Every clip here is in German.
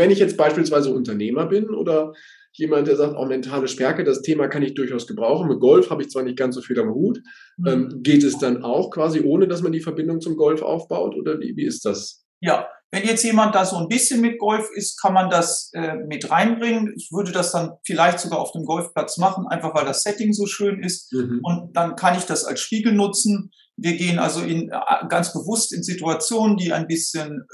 wenn ich jetzt beispielsweise Unternehmer bin oder jemand, der sagt, auch mentale Stärke, das Thema kann ich durchaus gebrauchen. Mit Golf habe ich zwar nicht ganz so viel am Hut. Mhm. Ähm, geht es dann auch quasi ohne, dass man die Verbindung zum Golf aufbaut oder wie, wie ist das? Ja, wenn jetzt jemand da so ein bisschen mit Golf ist, kann man das äh, mit reinbringen. Ich würde das dann vielleicht sogar auf dem Golfplatz machen, einfach weil das Setting so schön ist. Mhm. Und dann kann ich das als Spiegel nutzen. Wir gehen also in, äh, ganz bewusst in Situationen, die ein bisschen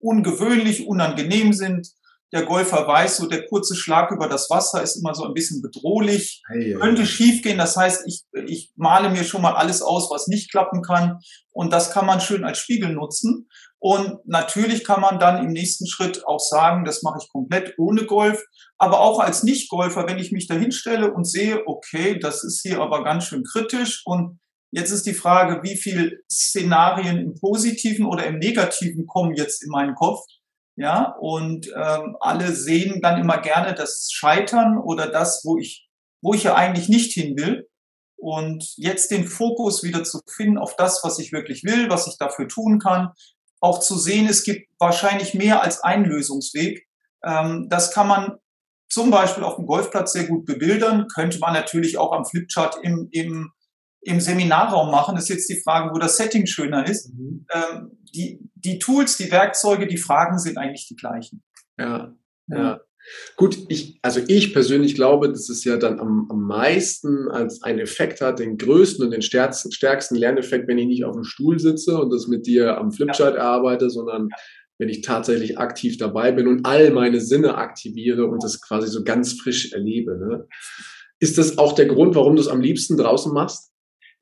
ungewöhnlich, unangenehm sind der Golfer weiß, so der kurze Schlag über das Wasser ist immer so ein bisschen bedrohlich, hey, könnte schiefgehen. Das heißt, ich, ich male mir schon mal alles aus, was nicht klappen kann. Und das kann man schön als Spiegel nutzen. Und natürlich kann man dann im nächsten Schritt auch sagen, das mache ich komplett ohne Golf. Aber auch als Nicht-Golfer, wenn ich mich da hinstelle und sehe, okay, das ist hier aber ganz schön kritisch und Jetzt ist die Frage, wie viel Szenarien im Positiven oder im Negativen kommen jetzt in meinen Kopf ja, und ähm, alle sehen dann immer gerne das Scheitern oder das, wo ich, wo ich ja eigentlich nicht hin will. Und jetzt den Fokus wieder zu finden auf das, was ich wirklich will, was ich dafür tun kann, auch zu sehen, es gibt wahrscheinlich mehr als einen Lösungsweg. Ähm, das kann man zum Beispiel auf dem Golfplatz sehr gut bebildern, könnte man natürlich auch am Flipchart im, im im Seminarraum machen, ist jetzt die Frage, wo das Setting schöner ist. Mhm. Ähm, die, die Tools, die Werkzeuge, die Fragen sind eigentlich die gleichen. Ja, ja. Gut, ich, also ich persönlich glaube, dass es ja dann am, am meisten als einen Effekt hat, den größten und den stärksten, stärksten Lerneffekt, wenn ich nicht auf dem Stuhl sitze und das mit dir am Flipchart ja. arbeite, sondern wenn ich tatsächlich aktiv dabei bin und all meine Sinne aktiviere und das quasi so ganz frisch erlebe. Ne? Ist das auch der Grund, warum du es am liebsten draußen machst?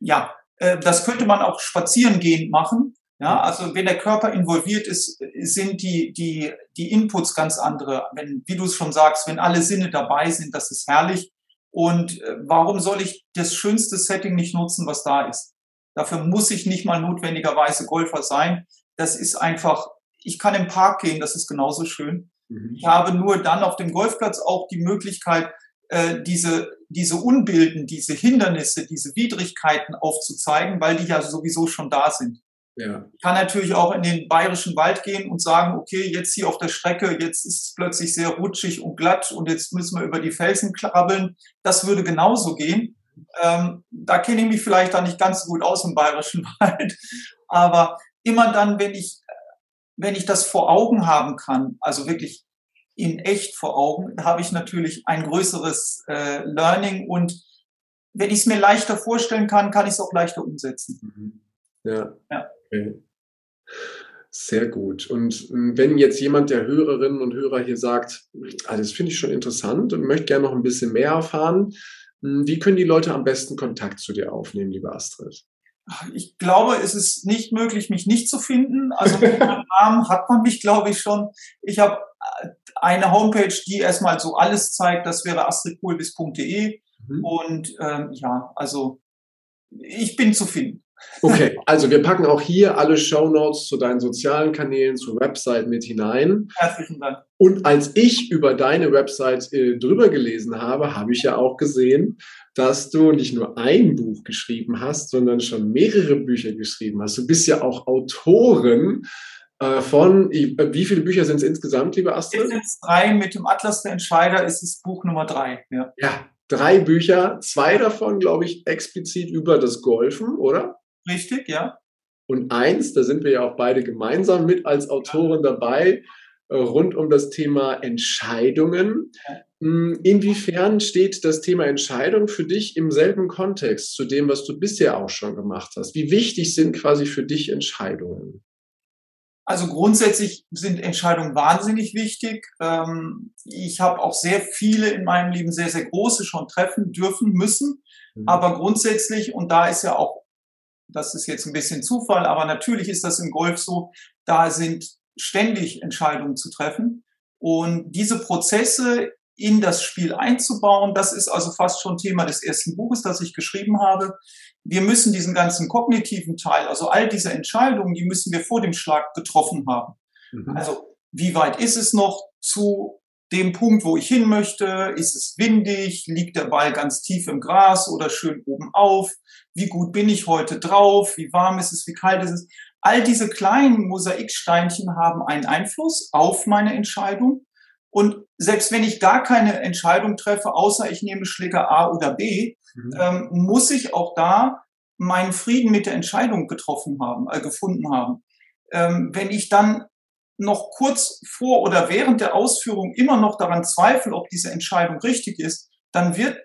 Ja, äh, das könnte man auch spazierengehend machen. Ja, also wenn der Körper involviert ist, sind die, die, die Inputs ganz andere. Wenn, wie du es schon sagst, wenn alle Sinne dabei sind, das ist herrlich. Und äh, warum soll ich das schönste Setting nicht nutzen, was da ist? Dafür muss ich nicht mal notwendigerweise Golfer sein. Das ist einfach, ich kann im Park gehen, das ist genauso schön. Mhm. Ich habe nur dann auf dem Golfplatz auch die Möglichkeit, äh, diese, diese Unbilden, diese Hindernisse, diese Widrigkeiten aufzuzeigen, weil die ja sowieso schon da sind. Ja. Ich kann natürlich auch in den bayerischen Wald gehen und sagen, okay, jetzt hier auf der Strecke, jetzt ist es plötzlich sehr rutschig und glatt und jetzt müssen wir über die Felsen krabbeln. Das würde genauso gehen. Ähm, da kenne ich mich vielleicht da nicht ganz so gut aus im bayerischen Wald. Aber immer dann, wenn ich, wenn ich das vor Augen haben kann, also wirklich in echt vor Augen, habe ich natürlich ein größeres äh, Learning und wenn ich es mir leichter vorstellen kann, kann ich es auch leichter umsetzen. Mhm. Ja. ja. Okay. Sehr gut. Und ähm, wenn jetzt jemand der Hörerinnen und Hörer hier sagt, also das finde ich schon interessant und möchte gerne noch ein bisschen mehr erfahren, hm, wie können die Leute am besten Kontakt zu dir aufnehmen, liebe Astrid? Ich glaube, es ist nicht möglich, mich nicht zu finden. Also mit meinem Namen hat man mich, glaube ich, schon. Ich habe äh, eine Homepage, die erstmal so alles zeigt. Das wäre astridpulvis.de. Mhm. Und ähm, ja, also ich bin zu finden. Okay, also wir packen auch hier alle Show Notes zu deinen sozialen Kanälen, zur Website mit hinein. Herzlichen Dank. Und als ich über deine Website äh, drüber gelesen habe, habe ich ja auch gesehen, dass du nicht nur ein Buch geschrieben hast, sondern schon mehrere Bücher geschrieben hast. Du bist ja auch Autorin äh, von, wie viele Bücher sind es insgesamt, liebe Astrid? Es sind drei. Mit dem Atlas der Entscheider ist es Buch Nummer drei. Ja, ja drei Bücher. Zwei davon, glaube ich, explizit über das Golfen, oder? Richtig, ja. Und eins, da sind wir ja auch beide gemeinsam mit als Autoren dabei, äh, rund um das Thema Entscheidungen. Hm, inwiefern steht das Thema Entscheidung für dich im selben Kontext zu dem, was du bisher auch schon gemacht hast? Wie wichtig sind quasi für dich Entscheidungen? Also grundsätzlich sind Entscheidungen wahnsinnig wichtig. Ähm, ich habe auch sehr viele in meinem Leben, sehr, sehr große schon treffen dürfen müssen. Mhm. Aber grundsätzlich, und da ist ja auch, das ist jetzt ein bisschen Zufall, aber natürlich ist das im Golf so, da sind ständig Entscheidungen zu treffen. Und diese Prozesse in das Spiel einzubauen. Das ist also fast schon Thema des ersten Buches, das ich geschrieben habe. Wir müssen diesen ganzen kognitiven Teil, also all diese Entscheidungen, die müssen wir vor dem Schlag getroffen haben. Mhm. Also wie weit ist es noch zu dem Punkt, wo ich hin möchte? Ist es windig? Liegt der Ball ganz tief im Gras oder schön oben auf? Wie gut bin ich heute drauf? Wie warm ist es? Wie kalt ist es? all diese kleinen Mosaiksteinchen haben einen Einfluss auf meine Entscheidung. Und selbst wenn ich gar keine Entscheidung treffe, außer ich nehme Schläger A oder B, mhm. ähm, muss ich auch da meinen Frieden mit der Entscheidung getroffen haben, äh, gefunden haben. Ähm, wenn ich dann noch kurz vor oder während der Ausführung immer noch daran zweifle, ob diese Entscheidung richtig ist, dann wird,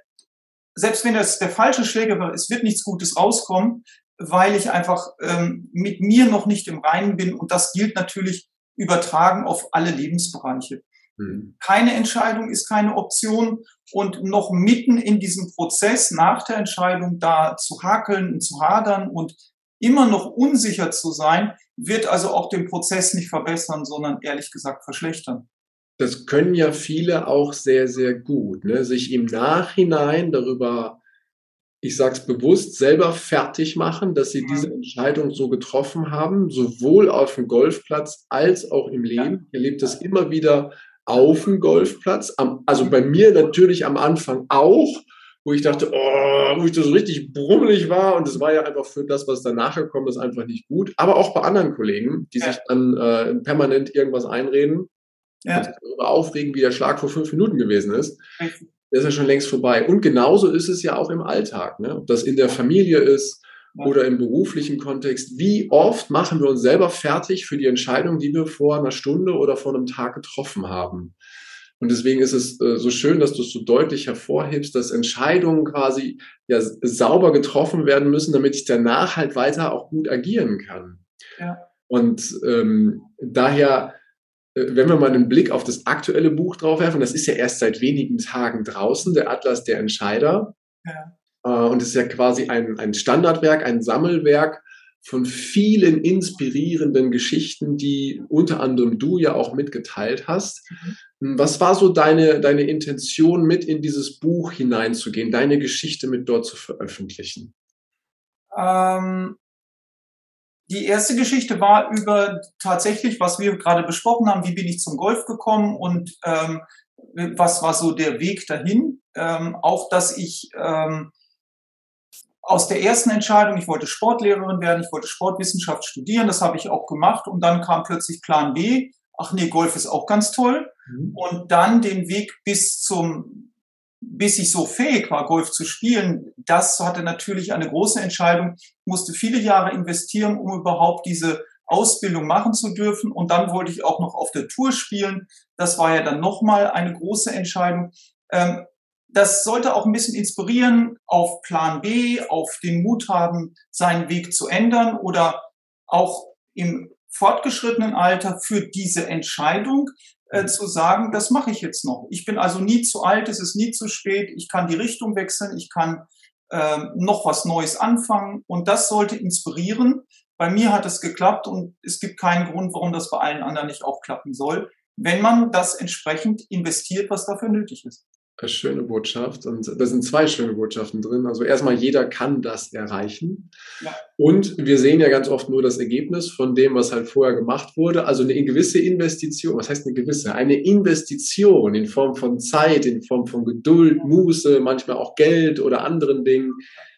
selbst wenn das der falsche Schläger war, es wird nichts Gutes rauskommen, weil ich einfach ähm, mit mir noch nicht im Reinen bin. Und das gilt natürlich übertragen auf alle Lebensbereiche. Mhm. Keine Entscheidung ist keine Option. Und noch mitten in diesem Prozess nach der Entscheidung da zu hakeln und zu hadern und immer noch unsicher zu sein, wird also auch den Prozess nicht verbessern, sondern ehrlich gesagt verschlechtern. Das können ja viele auch sehr, sehr gut, ne? sich im Nachhinein darüber, ich sage es bewusst, selber fertig machen, dass sie diese Entscheidung so getroffen haben, sowohl auf dem Golfplatz als auch im Leben. Ich erlebe das immer wieder auf dem Golfplatz, also bei mir natürlich am Anfang auch, wo ich dachte, oh, wo ich das so richtig brummelig war und das war ja einfach für das, was danach gekommen ist, einfach nicht gut. Aber auch bei anderen Kollegen, die ja. sich dann äh, permanent irgendwas einreden ja. und sich darüber aufregen, wie der Schlag vor fünf Minuten gewesen ist. Der ist ja schon längst vorbei. Und genauso ist es ja auch im Alltag, ne? ob das in der Familie ist oder im beruflichen Kontext. Wie oft machen wir uns selber fertig für die Entscheidung, die wir vor einer Stunde oder vor einem Tag getroffen haben? Und deswegen ist es äh, so schön, dass du es so deutlich hervorhebst, dass Entscheidungen quasi ja sauber getroffen werden müssen, damit ich danach halt weiter auch gut agieren kann. Ja. Und ähm, daher, äh, wenn wir mal einen Blick auf das aktuelle Buch drauf werfen, das ist ja erst seit wenigen Tagen draußen, der Atlas der Entscheider. Ja. Äh, und es ist ja quasi ein, ein Standardwerk, ein Sammelwerk von vielen inspirierenden Geschichten, die unter anderem du ja auch mitgeteilt hast. Mhm. Was war so deine, deine Intention, mit in dieses Buch hineinzugehen, deine Geschichte mit dort zu veröffentlichen? Ähm, die erste Geschichte war über tatsächlich, was wir gerade besprochen haben, wie bin ich zum Golf gekommen und ähm, was war so der Weg dahin. Ähm, auch, dass ich ähm, aus der ersten Entscheidung, ich wollte Sportlehrerin werden, ich wollte Sportwissenschaft studieren, das habe ich auch gemacht und dann kam plötzlich Plan B ach nee, Golf ist auch ganz toll. Mhm. Und dann den Weg bis zum, bis ich so fähig war, Golf zu spielen, das hatte natürlich eine große Entscheidung. Ich musste viele Jahre investieren, um überhaupt diese Ausbildung machen zu dürfen. Und dann wollte ich auch noch auf der Tour spielen. Das war ja dann nochmal eine große Entscheidung. Ähm, das sollte auch ein bisschen inspirieren, auf Plan B, auf den Mut haben, seinen Weg zu ändern oder auch im fortgeschrittenen Alter für diese Entscheidung äh, mhm. zu sagen, das mache ich jetzt noch. Ich bin also nie zu alt, es ist nie zu spät, ich kann die Richtung wechseln, ich kann äh, noch was Neues anfangen und das sollte inspirieren. Bei mir hat es geklappt und es gibt keinen Grund, warum das bei allen anderen nicht auch klappen soll, wenn man das entsprechend investiert, was dafür nötig ist schöne Botschaft. Und da sind zwei schöne Botschaften drin. Also erstmal, jeder kann das erreichen. Ja. Und wir sehen ja ganz oft nur das Ergebnis von dem, was halt vorher gemacht wurde. Also eine gewisse Investition, was heißt eine gewisse? Eine Investition in Form von Zeit, in Form von Geduld, Muße, manchmal auch Geld oder anderen Dingen.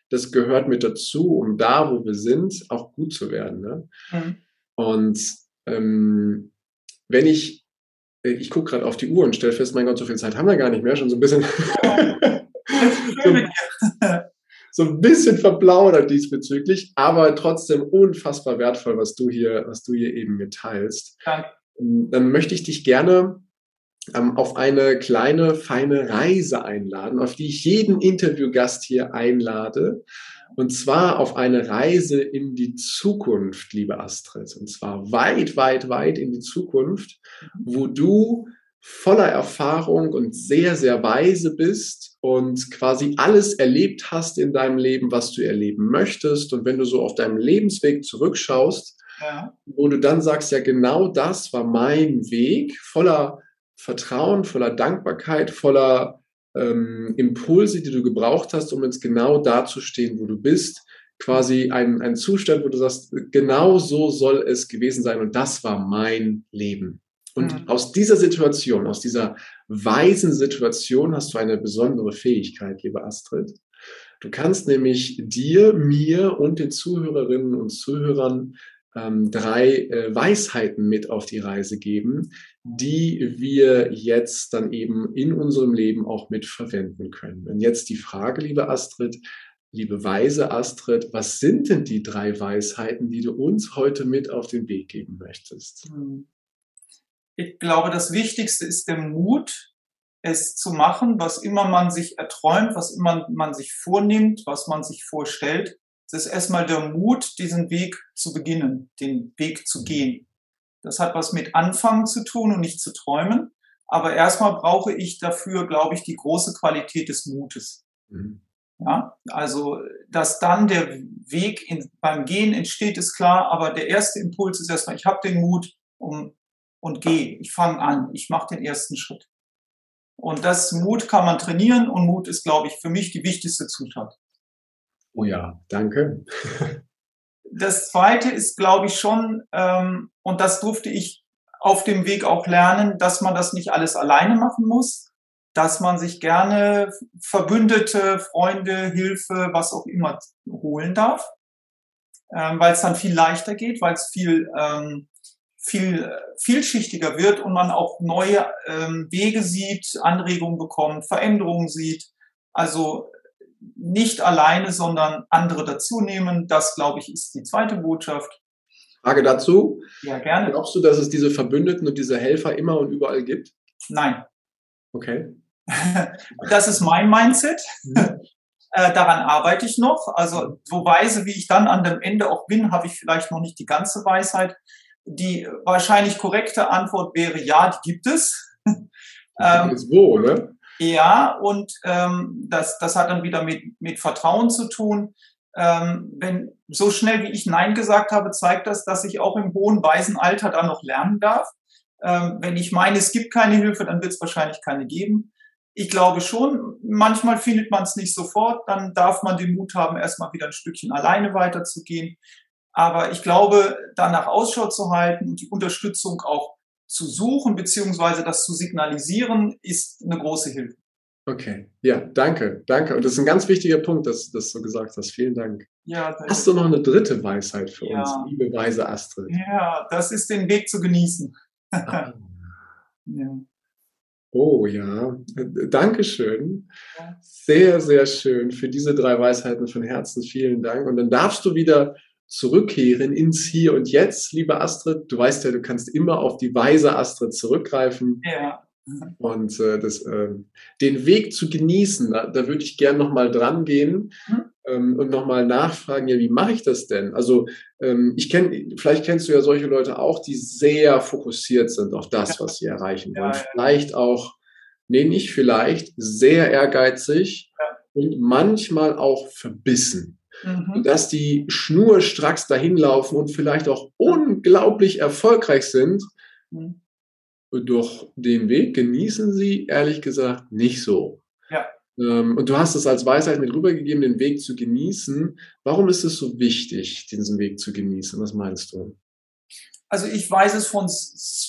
Das gehört mit dazu, um da, wo wir sind, auch gut zu werden. Ne? Mhm. Und ähm, wenn ich ich gucke gerade auf die Uhr und stelle fest, mein Gott, so viel Zeit haben wir gar nicht mehr, schon so ein bisschen. so, so ein bisschen verplaudert diesbezüglich, aber trotzdem unfassbar wertvoll, was du hier, was du hier eben mitteilst. Ja. Ähm, dann möchte ich dich gerne ähm, auf eine kleine, feine Reise einladen, auf die ich jeden Interviewgast hier einlade. Und zwar auf eine Reise in die Zukunft, liebe Astrid. Und zwar weit, weit, weit in die Zukunft, wo du voller Erfahrung und sehr, sehr weise bist und quasi alles erlebt hast in deinem Leben, was du erleben möchtest. Und wenn du so auf deinem Lebensweg zurückschaust, ja. wo du dann sagst, ja, genau das war mein Weg, voller Vertrauen, voller Dankbarkeit, voller ähm, Impulse, die du gebraucht hast, um jetzt genau dazustehen, wo du bist. Quasi ein, ein Zustand, wo du sagst, genau so soll es gewesen sein und das war mein Leben. Und mhm. aus dieser Situation, aus dieser weisen Situation hast du eine besondere Fähigkeit, liebe Astrid. Du kannst nämlich dir, mir und den Zuhörerinnen und Zuhörern ähm, drei äh, Weisheiten mit auf die Reise geben, die wir jetzt dann eben in unserem Leben auch mit verwenden können. Und jetzt die Frage, liebe Astrid, liebe weise Astrid, was sind denn die drei Weisheiten, die du uns heute mit auf den Weg geben möchtest? Hm. Ich glaube, das Wichtigste ist der Mut, es zu machen, was immer man sich erträumt, was immer man sich vornimmt, was man sich vorstellt. Es ist erstmal der Mut, diesen Weg zu beginnen, den Weg zu gehen. Das hat was mit Anfangen zu tun und nicht zu träumen. Aber erstmal brauche ich dafür, glaube ich, die große Qualität des Mutes. Mhm. Ja, also, dass dann der Weg in, beim Gehen entsteht, ist klar, aber der erste Impuls ist erstmal, ich habe den Mut um, und gehe. Ich fange an, ich mache den ersten Schritt. Und das Mut kann man trainieren und Mut ist, glaube ich, für mich die wichtigste Zutat. Oh ja, danke. das zweite ist, glaube ich, schon, ähm, und das durfte ich auf dem Weg auch lernen, dass man das nicht alles alleine machen muss, dass man sich gerne Verbündete, Freunde, Hilfe, was auch immer holen darf, ähm, weil es dann viel leichter geht, weil es viel ähm, viel vielschichtiger wird und man auch neue ähm, Wege sieht, Anregungen bekommt, Veränderungen sieht. Also nicht alleine, sondern andere dazu nehmen. Das, glaube ich, ist die zweite Botschaft. Frage dazu. Ja, gerne. Glaubst du, dass es diese Verbündeten und diese Helfer immer und überall gibt? Nein. Okay. das ist mein Mindset. Mhm. Äh, daran arbeite ich noch. Also so weise, wie ich dann an dem Ende auch bin, habe ich vielleicht noch nicht die ganze Weisheit. Die wahrscheinlich korrekte Antwort wäre ja, die gibt es. ähm, ist wo, ne? Ja, und ähm, das, das hat dann wieder mit, mit Vertrauen zu tun. Ähm, wenn so schnell wie ich Nein gesagt habe, zeigt das, dass ich auch im hohen weisen Alter da noch lernen darf. Ähm, wenn ich meine, es gibt keine Hilfe, dann wird es wahrscheinlich keine geben. Ich glaube schon, manchmal findet man es nicht sofort, dann darf man den Mut haben, erstmal wieder ein Stückchen alleine weiterzugehen. Aber ich glaube, danach Ausschau zu halten und die Unterstützung auch zu suchen, beziehungsweise das zu signalisieren, ist eine große Hilfe. Okay, ja, danke, danke. Und das ist ein ganz wichtiger Punkt, dass, dass du gesagt hast. Vielen Dank. Ja, hast du noch eine dritte Weisheit für ja. uns, liebe weise Astrid? Ja, das ist den Weg zu genießen. Ah. ja. Oh ja, Dankeschön. Sehr, sehr schön für diese drei Weisheiten von Herzen. Vielen Dank. Und dann darfst du wieder zurückkehren ins Hier und Jetzt, liebe Astrid. Du weißt ja, du kannst immer auf die weise Astrid zurückgreifen. Ja. Und äh, das, äh, den Weg zu genießen, da, da würde ich gern nochmal dran gehen mhm. ähm, und nochmal nachfragen, ja, wie mache ich das denn? Also ähm, ich kenne, vielleicht kennst du ja solche Leute auch, die sehr fokussiert sind auf das, ja. was sie erreichen wollen. Ja, ja. Vielleicht auch, nee, nicht vielleicht, sehr ehrgeizig und manchmal auch verbissen mhm. dass die schnurstracks dahin laufen und vielleicht auch unglaublich erfolgreich sind. Mhm. Doch den Weg genießen sie, ehrlich gesagt, nicht so. Ja. Ähm, und du hast es als Weisheit mit rübergegeben, den Weg zu genießen. Warum ist es so wichtig, diesen Weg zu genießen? Was meinst du? Also ich weiß es von,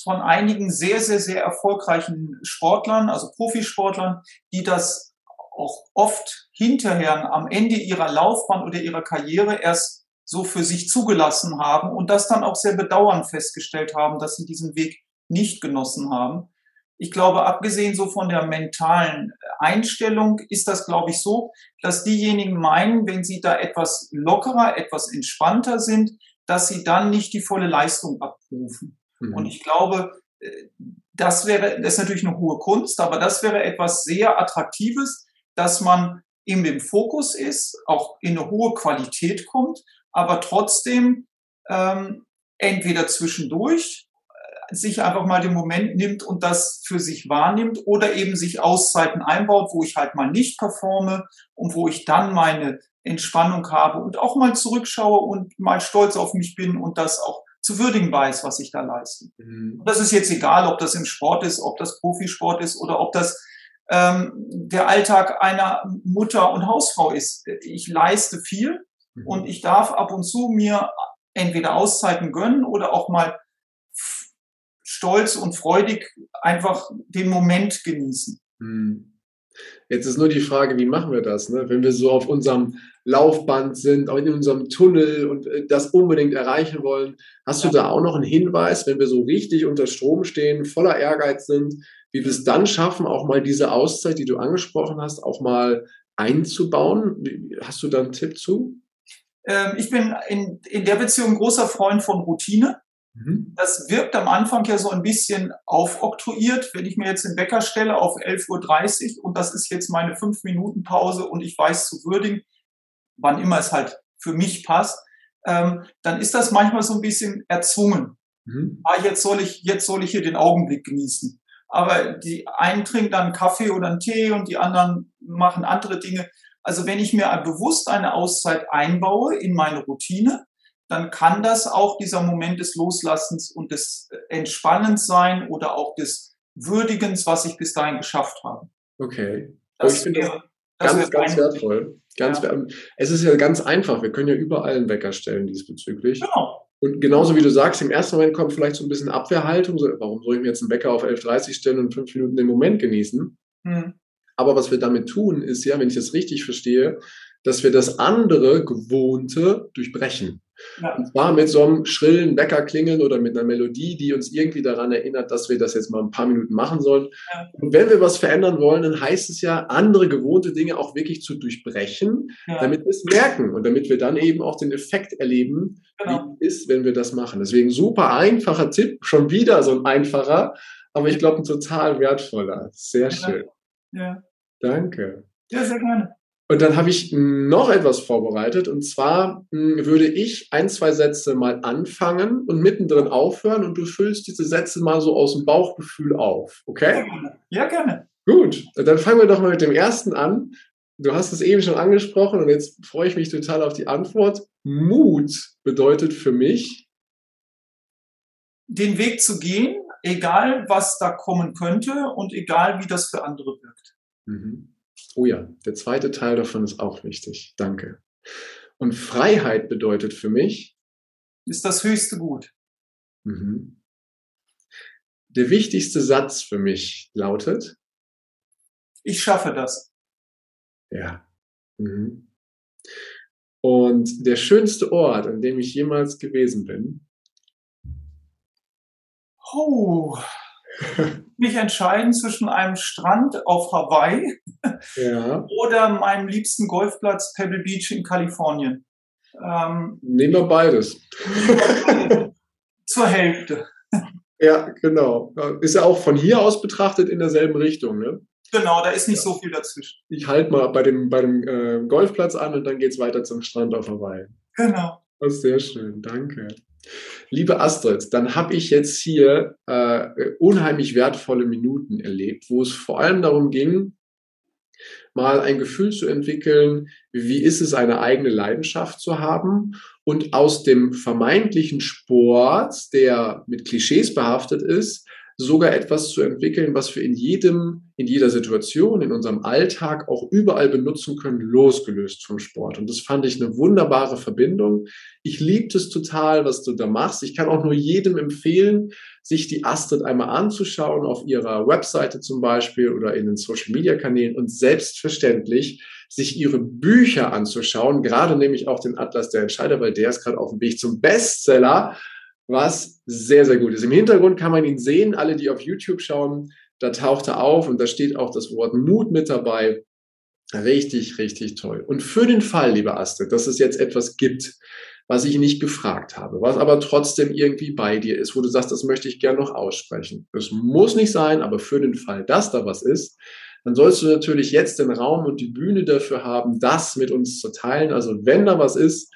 von einigen sehr, sehr, sehr erfolgreichen Sportlern, also Profisportlern, die das auch oft hinterher am Ende ihrer Laufbahn oder ihrer Karriere erst so für sich zugelassen haben und das dann auch sehr bedauernd festgestellt haben, dass sie diesen Weg nicht genossen haben. Ich glaube, abgesehen so von der mentalen Einstellung ist das, glaube ich, so, dass diejenigen meinen, wenn sie da etwas lockerer, etwas entspannter sind, dass sie dann nicht die volle Leistung abrufen. Mhm. Und ich glaube, äh, das wäre, das ist natürlich eine hohe Kunst, aber das wäre etwas sehr Attraktives, dass man in dem Fokus ist, auch in eine hohe Qualität kommt, aber trotzdem ähm, entweder zwischendurch äh, sich einfach mal den Moment nimmt und das für sich wahrnimmt oder eben sich Auszeiten einbaut, wo ich halt mal nicht performe und wo ich dann meine Entspannung habe und auch mal zurückschaue und mal stolz auf mich bin und das auch zu würdigen weiß, was ich da leiste. Mhm. Das ist jetzt egal, ob das im Sport ist, ob das Profisport ist oder ob das ähm, der Alltag einer Mutter und Hausfrau ist. Ich leiste viel mhm. und ich darf ab und zu mir entweder Auszeiten gönnen oder auch mal stolz und freudig einfach den Moment genießen. Mhm. Jetzt ist nur die Frage, wie machen wir das? Ne? Wenn wir so auf unserem Laufband sind, auch in unserem Tunnel und äh, das unbedingt erreichen wollen, hast du da auch noch einen Hinweis, wenn wir so richtig unter Strom stehen, voller Ehrgeiz sind, wie wir es dann schaffen, auch mal diese Auszeit, die du angesprochen hast, auch mal einzubauen? Hast du da einen Tipp zu? Ähm, ich bin in, in der Beziehung großer Freund von Routine. Mhm. Das wirkt am Anfang ja so ein bisschen aufoktroyiert, wenn ich mir jetzt den Wecker stelle auf 11.30 Uhr und das ist jetzt meine 5-Minuten-Pause und ich weiß zu würdigen, wann immer es halt für mich passt, ähm, dann ist das manchmal so ein bisschen erzwungen. Mhm. Ah, jetzt soll ich, jetzt soll ich hier den Augenblick genießen. Aber die einen trinken dann einen Kaffee oder einen Tee und die anderen machen andere Dinge. Also wenn ich mir bewusst eine Auszeit einbaue in meine Routine, dann kann das auch dieser Moment des Loslassens und des Entspannens sein oder auch des Würdigens, was ich bis dahin geschafft habe. Okay. Das ich finde das ganz, ganz wertvoll. Ganz ja. Es ist ja ganz einfach. Wir können ja überall einen Wecker stellen diesbezüglich. Genau. Und genauso wie du sagst, im ersten Moment kommt vielleicht so ein bisschen Abwehrhaltung. So, warum soll ich mir jetzt einen Wecker auf 11.30 stellen und fünf Minuten den Moment genießen? Hm. Aber was wir damit tun, ist ja, wenn ich das richtig verstehe, dass wir das andere Gewohnte durchbrechen. Ja. Und zwar mit so einem schrillen Weckerklingeln oder mit einer Melodie, die uns irgendwie daran erinnert, dass wir das jetzt mal ein paar Minuten machen sollen. Ja. Und wenn wir was verändern wollen, dann heißt es ja, andere gewohnte Dinge auch wirklich zu durchbrechen, ja. damit wir es merken und damit wir dann eben auch den Effekt erleben, genau. wie es ist, wenn wir das machen. Deswegen super einfacher Tipp, schon wieder so ein einfacher, aber ich glaube ein total wertvoller. Sehr schön. Ja. Danke. Ja, sehr gerne. Und dann habe ich noch etwas vorbereitet. Und zwar hm, würde ich ein, zwei Sätze mal anfangen und mittendrin aufhören und du füllst diese Sätze mal so aus dem Bauchgefühl auf. Okay? Ja, gerne. Gut, dann fangen wir doch mal mit dem ersten an. Du hast es eben schon angesprochen und jetzt freue ich mich total auf die Antwort. Mut bedeutet für mich, den Weg zu gehen, egal was da kommen könnte und egal wie das für andere wirkt. Mhm. Oh ja, der zweite Teil davon ist auch wichtig. Danke. Und Freiheit bedeutet für mich. Ist das höchste Gut. Mhm. Der wichtigste Satz für mich lautet. Ich schaffe das. Ja. Mhm. Und der schönste Ort, an dem ich jemals gewesen bin. Oh, mich entscheiden zwischen einem Strand auf Hawaii ja. oder meinem liebsten Golfplatz Pebble Beach in Kalifornien. Ähm, Nehmen wir beides. Zur Hälfte. Ja, genau. Ist ja auch von hier aus betrachtet in derselben Richtung, ne? Genau, da ist nicht ja. so viel dazwischen. Ich halte mal bei dem, bei dem äh, Golfplatz an und dann geht es weiter zum Strand auf Hawaii. Genau. Das ist sehr schön, danke. Liebe Astrid, dann habe ich jetzt hier äh, unheimlich wertvolle Minuten erlebt, wo es vor allem darum ging, mal ein Gefühl zu entwickeln, wie ist es, eine eigene Leidenschaft zu haben und aus dem vermeintlichen Sport, der mit Klischees behaftet ist, sogar etwas zu entwickeln, was wir in jedem, in jeder Situation, in unserem Alltag auch überall benutzen können, losgelöst vom Sport. Und das fand ich eine wunderbare Verbindung. Ich liebe es total, was du da machst. Ich kann auch nur jedem empfehlen, sich die Astrid einmal anzuschauen, auf ihrer Webseite zum Beispiel oder in den Social Media Kanälen und selbstverständlich sich ihre Bücher anzuschauen, gerade nämlich auch den Atlas der Entscheider, weil der ist gerade auf dem Weg zum Bestseller was sehr, sehr gut ist. Im Hintergrund kann man ihn sehen, alle, die auf YouTube schauen, da taucht er auf und da steht auch das Wort Mut mit dabei. Richtig, richtig toll. Und für den Fall, liebe Astrid, dass es jetzt etwas gibt, was ich nicht gefragt habe, was aber trotzdem irgendwie bei dir ist, wo du sagst, das möchte ich gerne noch aussprechen. Es muss nicht sein, aber für den Fall, dass da was ist, dann sollst du natürlich jetzt den Raum und die Bühne dafür haben, das mit uns zu teilen. Also wenn da was ist,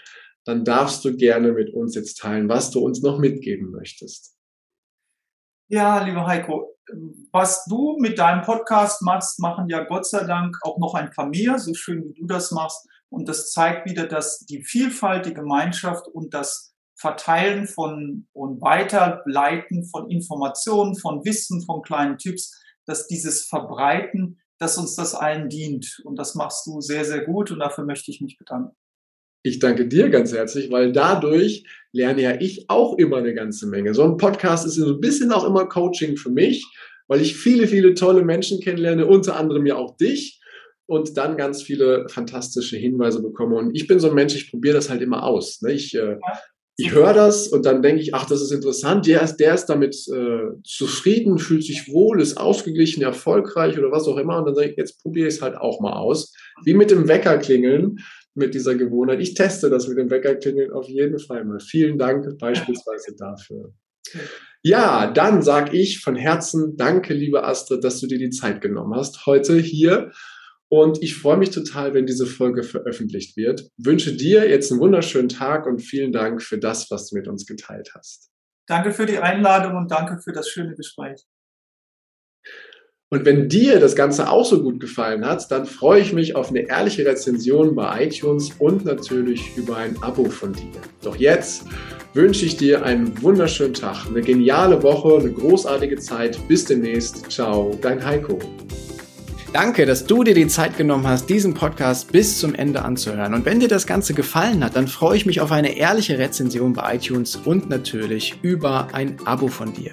dann darfst du gerne mit uns jetzt teilen, was du uns noch mitgeben möchtest. Ja, lieber Heiko, was du mit deinem Podcast machst, machen ja Gott sei Dank auch noch ein paar mehr, so schön wie du das machst. Und das zeigt wieder, dass die Vielfalt, die Gemeinschaft und das Verteilen von und Weiterleiten von Informationen, von Wissen, von kleinen Tipps, dass dieses Verbreiten, dass uns das allen dient. Und das machst du sehr, sehr gut und dafür möchte ich mich bedanken. Ich danke dir ganz herzlich, weil dadurch lerne ja ich auch immer eine ganze Menge. So ein Podcast ist so ein bisschen auch immer Coaching für mich, weil ich viele, viele tolle Menschen kennenlerne, unter anderem ja auch dich und dann ganz viele fantastische Hinweise bekomme. Und ich bin so ein Mensch, ich probiere das halt immer aus. Ne? Ich, äh, ich höre das und dann denke ich, ach, das ist interessant, der ist, der ist damit äh, zufrieden, fühlt sich wohl, ist ausgeglichen, erfolgreich oder was auch immer. Und dann sage ich, jetzt probiere ich es halt auch mal aus. Wie mit dem Wecker klingeln mit dieser Gewohnheit. Ich teste das mit dem Weckerklingeln auf jeden Fall mal. Vielen Dank beispielsweise dafür. Ja, dann sage ich von Herzen Danke, liebe Astrid, dass du dir die Zeit genommen hast heute hier. Und ich freue mich total, wenn diese Folge veröffentlicht wird. Wünsche dir jetzt einen wunderschönen Tag und vielen Dank für das, was du mit uns geteilt hast. Danke für die Einladung und danke für das schöne Gespräch. Und wenn dir das Ganze auch so gut gefallen hat, dann freue ich mich auf eine ehrliche Rezension bei iTunes und natürlich über ein Abo von dir. Doch jetzt wünsche ich dir einen wunderschönen Tag, eine geniale Woche, eine großartige Zeit. Bis demnächst. Ciao, dein Heiko. Danke, dass du dir die Zeit genommen hast, diesen Podcast bis zum Ende anzuhören. Und wenn dir das Ganze gefallen hat, dann freue ich mich auf eine ehrliche Rezension bei iTunes und natürlich über ein Abo von dir.